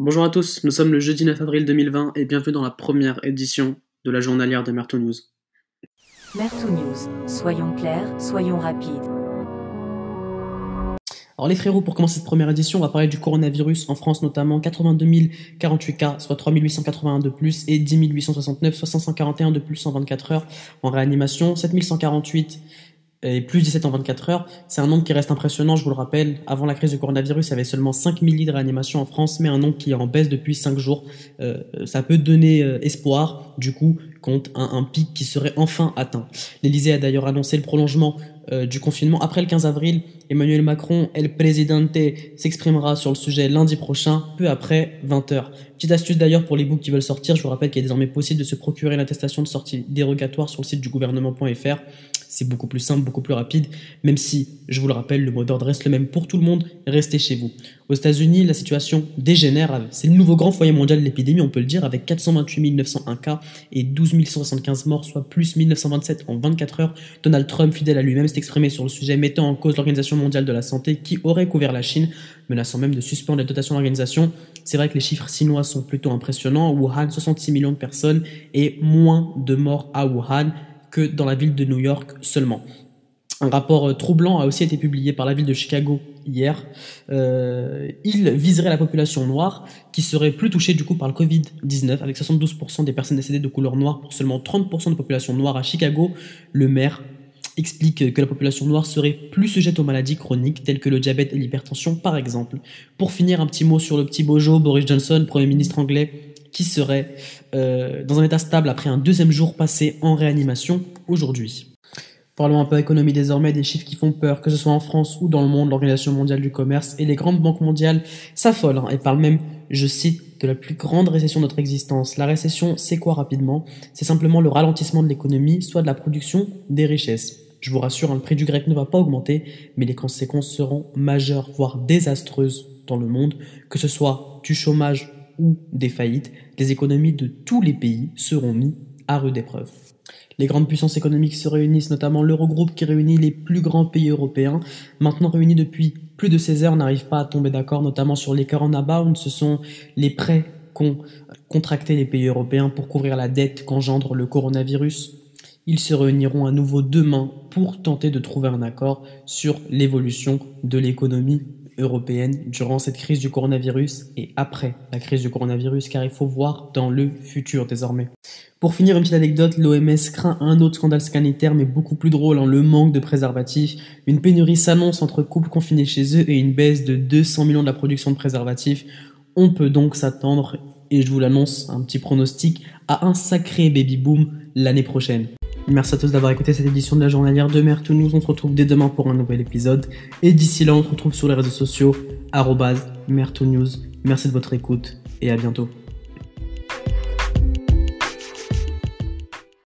Bonjour à tous, nous sommes le jeudi 9 avril 2020 et bienvenue dans la première édition de la journalière de Merto News. Merto News, soyons clairs, soyons rapides. Alors les frérots, pour commencer cette première édition, on va parler du coronavirus en France notamment 82 048 cas, soit 3 881 de plus et 10 869, soit 541 de plus en 24 heures en réanimation, 7 148 et plus 17 en 24 heures. C'est un nombre qui reste impressionnant, je vous le rappelle. Avant la crise du coronavirus, il y avait seulement 5 000 lits de réanimation en France, mais un nombre qui est en baisse depuis 5 jours. Euh, ça peut donner euh, espoir, du coup, contre un, pic qui serait enfin atteint. L'Elysée a d'ailleurs annoncé le prolongement euh, du confinement après le 15 avril. Emmanuel Macron, El Presidente, s'exprimera sur le sujet lundi prochain, peu après 20h. Petite astuce d'ailleurs pour les books qui veulent sortir, je vous rappelle qu'il est désormais possible de se procurer l'attestation de sortie dérogatoire sur le site du gouvernement.fr c'est beaucoup plus simple, beaucoup plus rapide, même si, je vous le rappelle, le mot d'ordre reste le même pour tout le monde, restez chez vous. Aux États-Unis, la situation dégénère, c'est le nouveau grand foyer mondial de l'épidémie, on peut le dire, avec 428 901 cas et 12 175 morts, soit plus 1927 en 24 heures. Donald Trump, fidèle à lui-même, s'est exprimé sur le sujet, mettant en cause l'Organisation mondiale de la santé qui aurait couvert la Chine, menaçant même de suspendre les dotations de l'organisation. C'est vrai que les chiffres chinois sont plutôt impressionnants. Wuhan, 66 millions de personnes et moins de morts à Wuhan que dans la ville de New York seulement. Un rapport euh, troublant a aussi été publié par la ville de Chicago hier. Euh, il viserait la population noire qui serait plus touchée du coup par le Covid-19 avec 72% des personnes décédées de couleur noire pour seulement 30% de population noire à Chicago. Le maire explique que la population noire serait plus sujette aux maladies chroniques telles que le diabète et l'hypertension par exemple. Pour finir, un petit mot sur le petit Bojo, Boris Johnson, Premier ministre anglais, qui serait euh, dans un état stable après un deuxième jour passé en réanimation aujourd'hui. Parlons un peu économie désormais, des chiffres qui font peur, que ce soit en France ou dans le monde, l'Organisation mondiale du commerce et les grandes banques mondiales s'affolent hein, et parlent même, je cite, de la plus grande récession de notre existence. La récession, c'est quoi rapidement? C'est simplement le ralentissement de l'économie, soit de la production des richesses. Je vous rassure, hein, le prix du grec ne va pas augmenter, mais les conséquences seront majeures, voire désastreuses dans le monde, que ce soit du chômage ou des faillites, les économies de tous les pays seront mises à rude épreuve. Les grandes puissances économiques se réunissent, notamment l'Eurogroupe qui réunit les plus grands pays européens. Maintenant réunis depuis plus de 16 heures, n'arrive pas à tomber d'accord, notamment sur les abound. Ce sont les prêts qu'ont contractés les pays européens pour couvrir la dette qu'engendre le coronavirus. Ils se réuniront à nouveau demain pour tenter de trouver un accord sur l'évolution de l'économie européenne durant cette crise du coronavirus et après la crise du coronavirus, car il faut voir dans le futur désormais. Pour finir, une petite anecdote, l'OMS craint un autre scandale sanitaire, mais beaucoup plus drôle, hein, le manque de préservatifs. Une pénurie s'annonce entre couples confinés chez eux et une baisse de 200 millions de la production de préservatifs. On peut donc s'attendre, et je vous l'annonce, un petit pronostic, à un sacré baby boom l'année prochaine. Merci à tous d'avoir écouté cette édition de la journalière de Mère Nous. On se retrouve dès demain pour un nouvel épisode. Et d'ici là, on se retrouve sur les réseaux sociaux, News. Merci de votre écoute et à bientôt.